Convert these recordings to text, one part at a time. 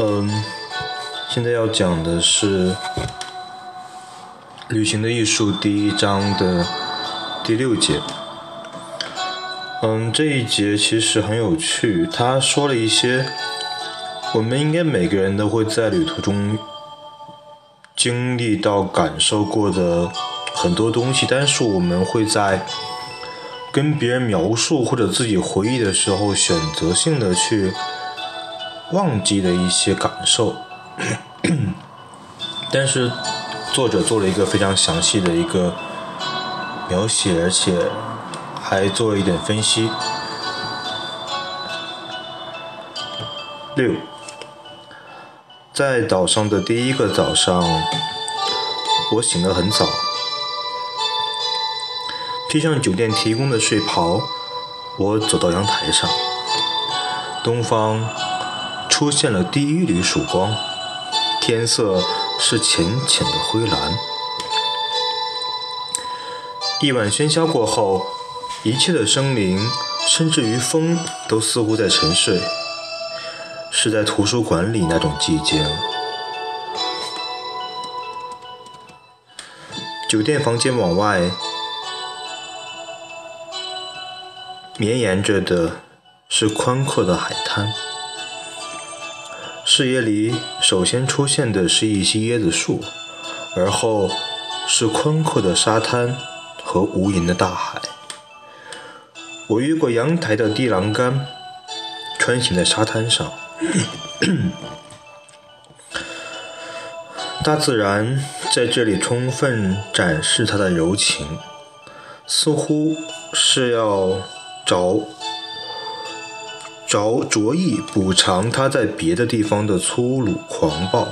嗯，现在要讲的是《旅行的艺术》第一章的第六节。嗯，这一节其实很有趣，他说了一些我们应该每个人都会在旅途中经历到、感受过的很多东西，但是我们会在跟别人描述或者自己回忆的时候，选择性的去。忘记的一些感受，但是作者做了一个非常详细的一个描写，而且还做了一点分析。六，在岛上的第一个早上，我醒得很早，披上酒店提供的睡袍，我走到阳台上，东方。出现了第一缕曙光，天色是浅浅的灰蓝。一晚喧嚣过后，一切的生灵，甚至于风，都似乎在沉睡，是在图书馆里那种寂静。酒店房间往外绵延着的是宽阔的海滩。视野里首先出现的是一些椰子树，而后是宽阔的沙滩和无垠的大海。我越过阳台的低栏杆，穿行在沙滩上。大自然在这里充分展示它的柔情，似乎是要找。着着意补偿他在别的地方的粗鲁狂暴。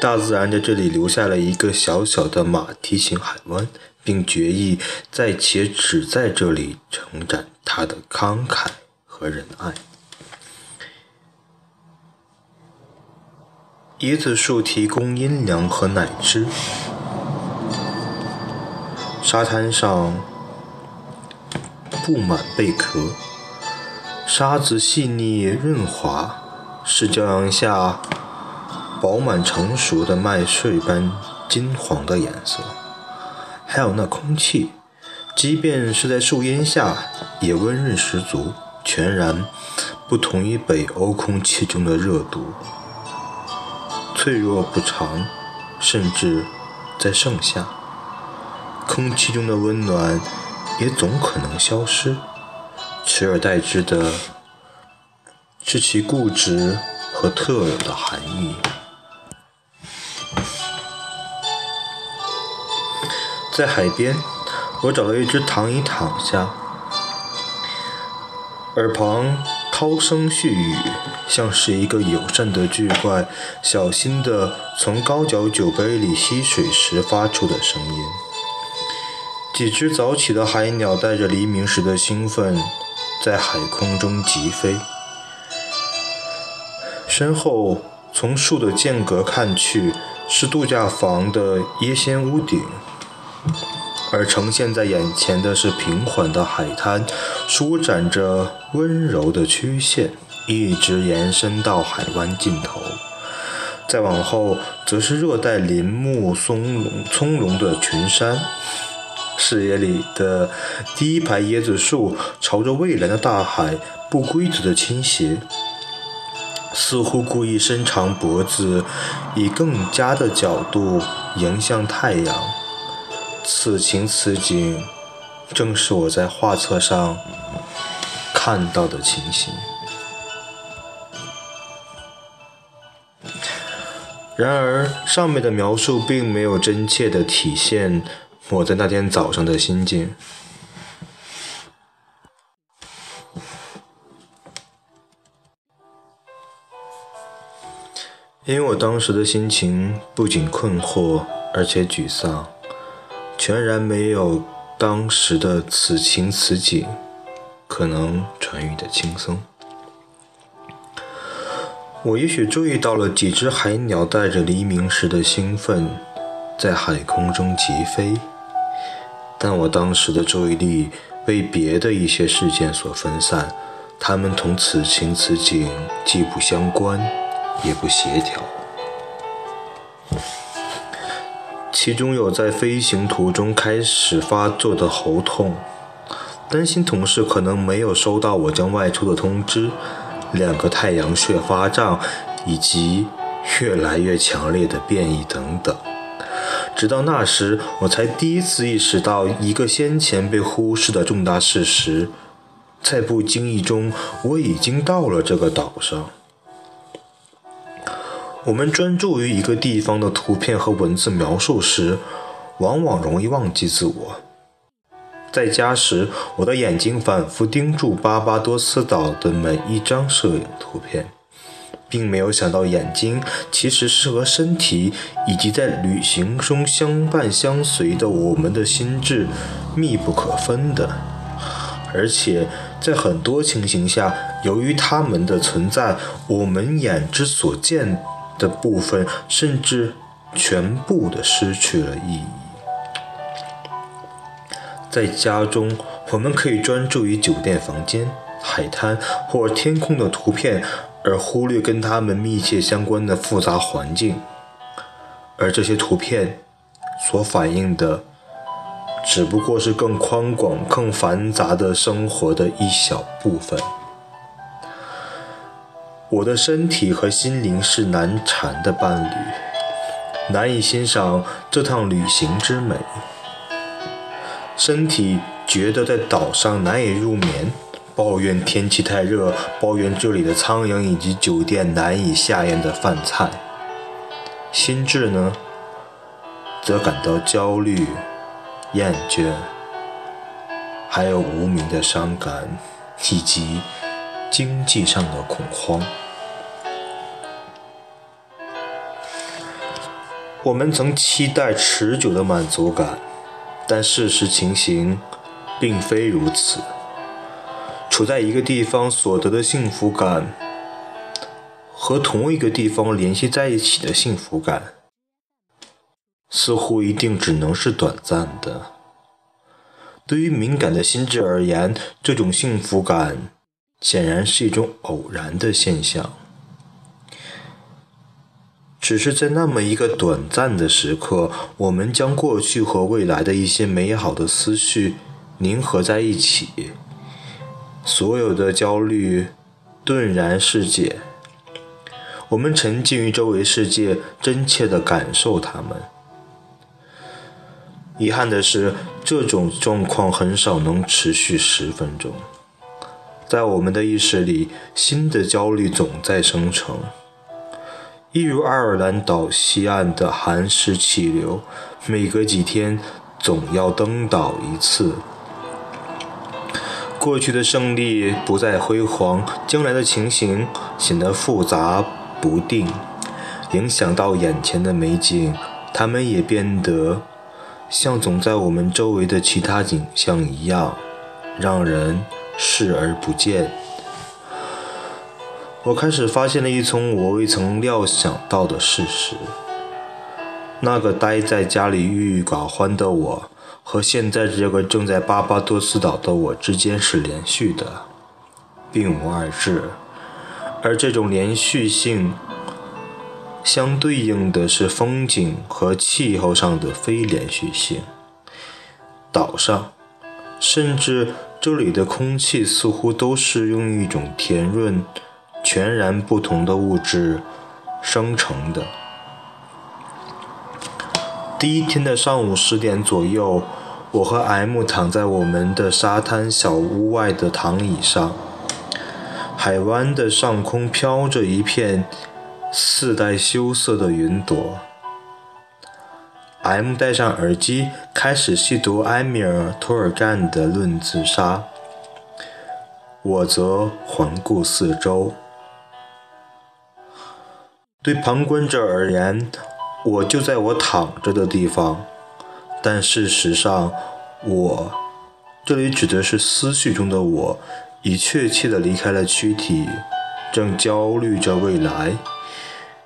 大自然在这里留下了一个小小的马蹄形海湾，并决意在且只在这里承展他的慷慨和仁爱。椰子树提供阴凉和奶汁。沙滩上布满贝壳。沙子细腻润滑，是骄阳下饱满成熟的麦穗般金黄的颜色。还有那空气，即便是在树荫下，也温润十足，全然不同于北欧空气中的热度。脆弱不长，甚至在盛夏，空气中的温暖也总可能消失。取而代之的是其固执和特有的含义。在海边，我找了一只躺椅躺下，耳旁涛声絮语，像是一个友善的巨怪小心地从高脚酒杯里吸水时发出的声音。几只早起的海鸟带着黎明时的兴奋。在海空中疾飞，身后从树的间隔看去，是度假房的椰仙屋顶，而呈现在眼前的是平缓的海滩，舒展着温柔的曲线，一直延伸到海湾尽头。再往后，则是热带林木松茸葱茏的群山。视野里的第一排椰子树朝着蔚蓝的大海不规则的倾斜，似乎故意伸长脖子，以更佳的角度迎向太阳。此情此景，正是我在画册上看到的情形。然而，上面的描述并没有真切地体现。我在那天早上的心境，因为我当时的心情不仅困惑，而且沮丧，全然没有当时的此情此景可能传语的轻松。我也许注意到了几只海鸟带着黎明时的兴奋，在海空中疾飞。但我当时的注意力被别的一些事件所分散，它们同此情此景既不相关，也不协调。其中有在飞行途中开始发作的喉痛，担心同事可能没有收到我将外出的通知，两个太阳穴发胀，以及越来越强烈的变异等等。直到那时，我才第一次意识到一个先前被忽视的重大事实：在不经意中，我已经到了这个岛上。我们专注于一个地方的图片和文字描述时，往往容易忘记自我。在家时，我的眼睛反复盯住巴巴多斯岛的每一张摄影图片。并没有想到，眼睛其实是和身体以及在旅行中相伴相随的我们的心智密不可分的，而且在很多情形下，由于它们的存在，我们眼之所见的部分甚至全部的失去了意义。在家中，我们可以专注于酒店房间、海滩或天空的图片。而忽略跟他们密切相关的复杂环境，而这些图片所反映的，只不过是更宽广、更繁杂的生活的一小部分。我的身体和心灵是难缠的伴侣，难以欣赏这趟旅行之美。身体觉得在岛上难以入眠。抱怨天气太热，抱怨这里的苍蝇以及酒店难以下咽的饭菜。心智呢，则感到焦虑、厌倦，还有无名的伤感，以及经济上的恐慌。我们曾期待持久的满足感，但事实情形并非如此。处在一个地方所得的幸福感，和同一个地方联系在一起的幸福感，似乎一定只能是短暂的。对于敏感的心智而言，这种幸福感显然是一种偶然的现象。只是在那么一个短暂的时刻，我们将过去和未来的一些美好的思绪凝合在一起。所有的焦虑顿然释解，我们沉浸于周围世界，真切地感受它们。遗憾的是，这种状况很少能持续十分钟。在我们的意识里，新的焦虑总在生成，一如爱尔兰岛西岸的寒湿气流，每隔几天总要登岛一次。过去的胜利不再辉煌，将来的情形显得复杂不定，影响到眼前的美景，它们也变得像总在我们周围的其他景象一样，让人视而不见。我开始发现了一层我未曾料想到的事实：那个待在家里郁郁寡欢的我。和现在这个正在巴巴多斯岛的我之间是连续的，并无二致，而这种连续性相对应的是风景和气候上的非连续性。岛上，甚至这里的空气似乎都是用一种甜润、全然不同的物质生成的。第一天的上午十点左右。我和 M 躺在我们的沙滩小屋外的躺椅上，海湾的上空飘着一片似带羞涩的云朵。M 戴上耳机，开始细读埃米尔·托尔干的《论自杀》，我则环顾四周。对旁观者而言，我就在我躺着的地方。但事实上，我这里指的是思绪中的我，已确切地离开了躯体，正焦虑着未来，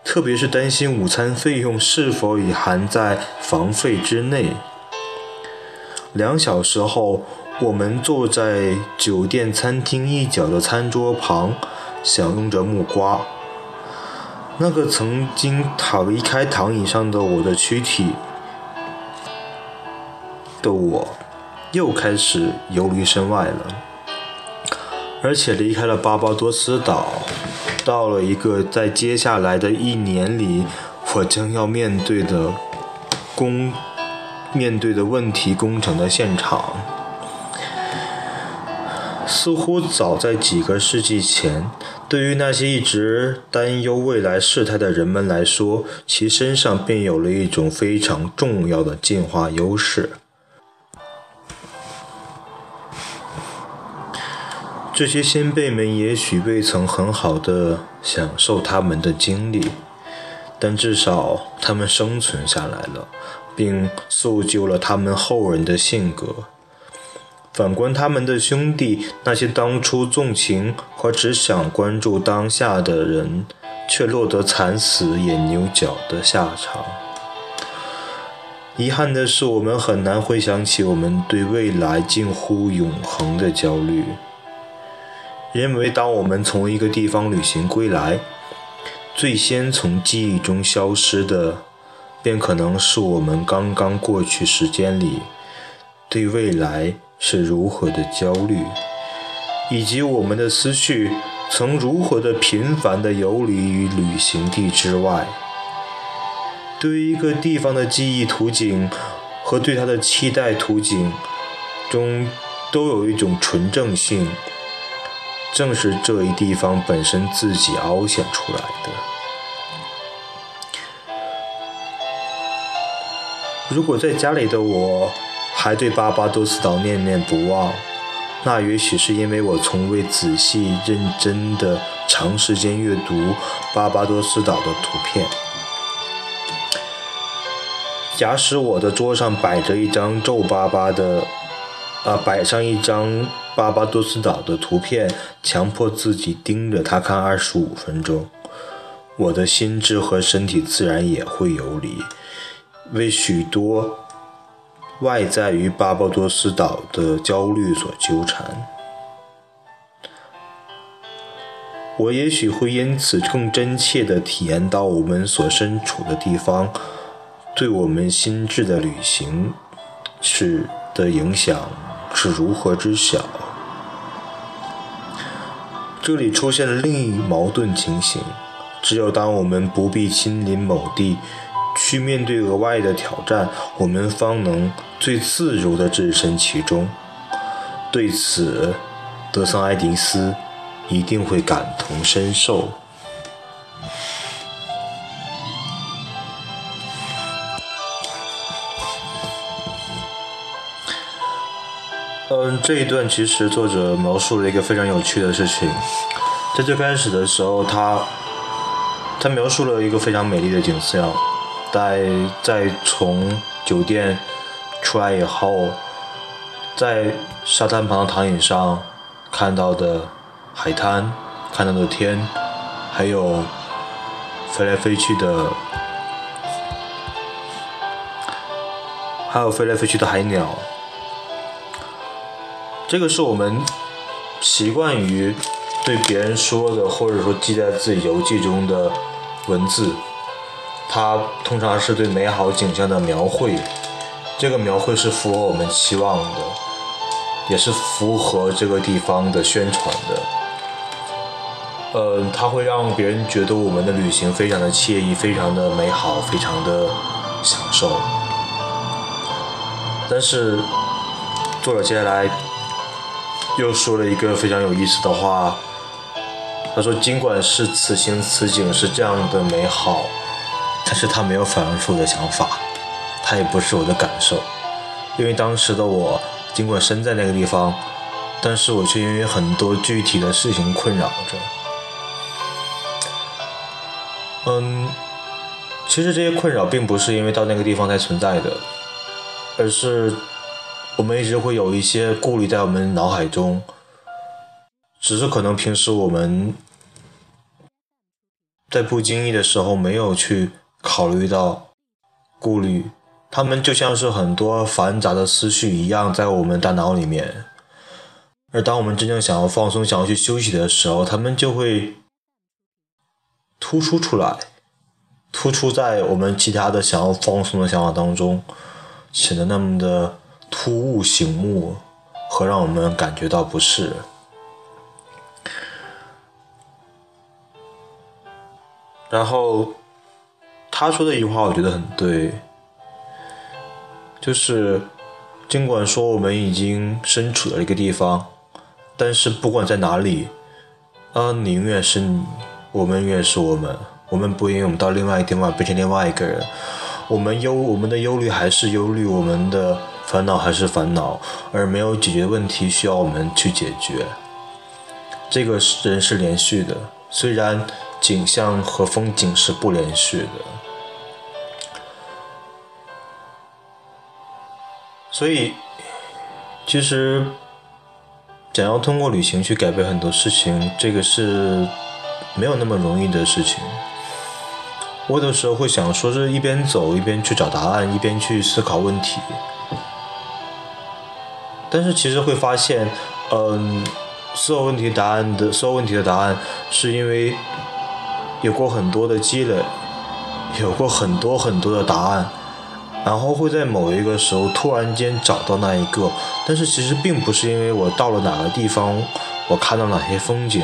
特别是担心午餐费用是否已含在房费之内。两小时后，我们坐在酒店餐厅一角的餐桌旁，享用着木瓜。那个曾经躺离开躺椅上的我的躯体的我，又开始游离身外了，而且离开了巴巴多斯岛，到了一个在接下来的一年里，我将要面对的工面对的问题工程的现场。似乎早在几个世纪前，对于那些一直担忧未来事态的人们来说，其身上便有了一种非常重要的进化优势。这些先辈们也许未曾很好的享受他们的经历，但至少他们生存下来了，并塑就了他们后人的性格。反观他们的兄弟，那些当初纵情和只想关注当下的人，却落得惨死眼牛角的下场。遗憾的是，我们很难回想起我们对未来近乎永恒的焦虑，因为当我们从一个地方旅行归来，最先从记忆中消失的，便可能是我们刚刚过去时间里对未来。是如何的焦虑，以及我们的思绪曾如何的频繁的游离于旅行地之外。对于一个地方的记忆图景和对它的期待图景中，都有一种纯正性，正是这一地方本身自己凹陷出来的。如果在家里的我。还对巴巴多斯岛念念不忘，那也许是因为我从未仔细认真的长时间阅读巴巴多斯岛的图片。假使我的桌上摆着一张皱巴巴的，啊，摆上一张巴巴多斯岛的图片，强迫自己盯着它看二十五分钟，我的心智和身体自然也会游离，为许多。外在于巴巴多斯岛的焦虑所纠缠，我也许会因此更真切地体验到我们所身处的地方对我们心智的旅行是的影响是如何之小。这里出现了另一矛盾情形：只有当我们不必亲临某地。去面对额外的挑战，我们方能最自如地置身其中。对此，德桑埃迪斯一定会感同身受。嗯，这一段其实作者描述了一个非常有趣的事情。在最开始的时候，他他描述了一个非常美丽的景象。在在从酒店出来以后，在沙滩旁的躺椅上看到的海滩，看到的天，还有飞来飞去的，还有飞来飞去的海鸟，这个是我们习惯于对别人说的，或者说记在自己游记中的文字。它通常是对美好景象的描绘，这个描绘是符合我们期望的，也是符合这个地方的宣传的。呃，它会让别人觉得我们的旅行非常的惬意，非常的美好，非常的享受。但是，作者接下来又说了一个非常有意思的话，他说：“尽管是此情此景是这样的美好。”但是他没有反映出我的想法，他也不是我的感受，因为当时的我尽管身在那个地方，但是我却因为很多具体的事情困扰着。嗯，其实这些困扰并不是因为到那个地方才存在的，而是我们一直会有一些顾虑在我们脑海中，只是可能平时我们在不经意的时候没有去。考虑到顾虑，他们就像是很多繁杂的思绪一样，在我们大脑里面。而当我们真正想要放松、想要去休息的时候，他们就会突出出来，突出在我们其他的想要放松的想法当中，显得那么的突兀醒目和让我们感觉到不适。然后他说的一句话，我觉得很对，就是尽管说我们已经身处了一个地方，但是不管在哪里，啊，你永远是你，我们永远是我们，我们不因为我们到另外一个地方变成另外一个人，我们忧我们的忧虑还是忧虑，我们的烦恼还是烦恼，而没有解决问题需要我们去解决。这个人是连续的，虽然。景象和风景是不连续的，所以其实想要通过旅行去改变很多事情，这个是没有那么容易的事情。我有的时候会想说，是一边走一边去找答案，一边去思考问题，但是其实会发现，嗯，所有问题答案的所有问题的答案，是因为。有过很多的积累，有过很多很多的答案，然后会在某一个时候突然间找到那一个，但是其实并不是因为我到了哪个地方，我看到哪些风景，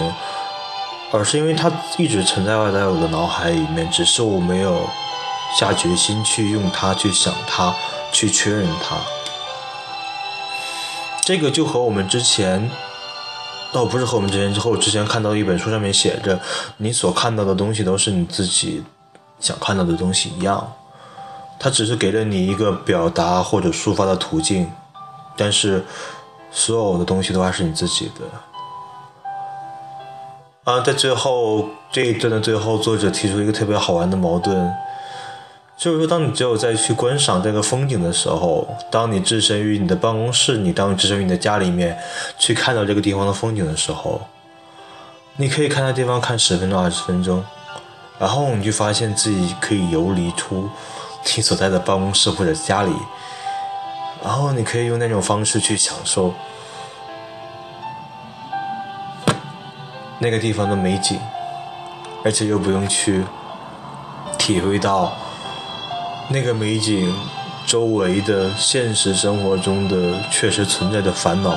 而是因为它一直存在在我的脑海里面，只是我没有下决心去用它去想它，去确认它。这个就和我们之前。倒不是和我们之前之后之前看到一本书上面写着，你所看到的东西都是你自己想看到的东西一样，它只是给了你一个表达或者抒发的途径，但是所有的东西都还是你自己的。啊，在最后这一段的最后，作者提出一个特别好玩的矛盾。就是说，当你只有在去观赏这个风景的时候，当你置身于你的办公室，你当你置身于你的家里面，去看到这个地方的风景的时候，你可以看那地方看十分钟、二十分钟，然后你就发现自己可以游离出你所在的办公室或者家里，然后你可以用那种方式去享受那个地方的美景，而且又不用去体会到。那个美景周围的现实生活中的确实存在的烦恼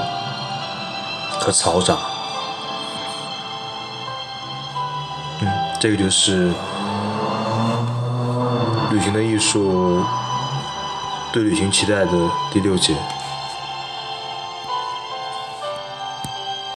和嘈杂，嗯，这个就是旅行的艺术对旅行期待的第六节。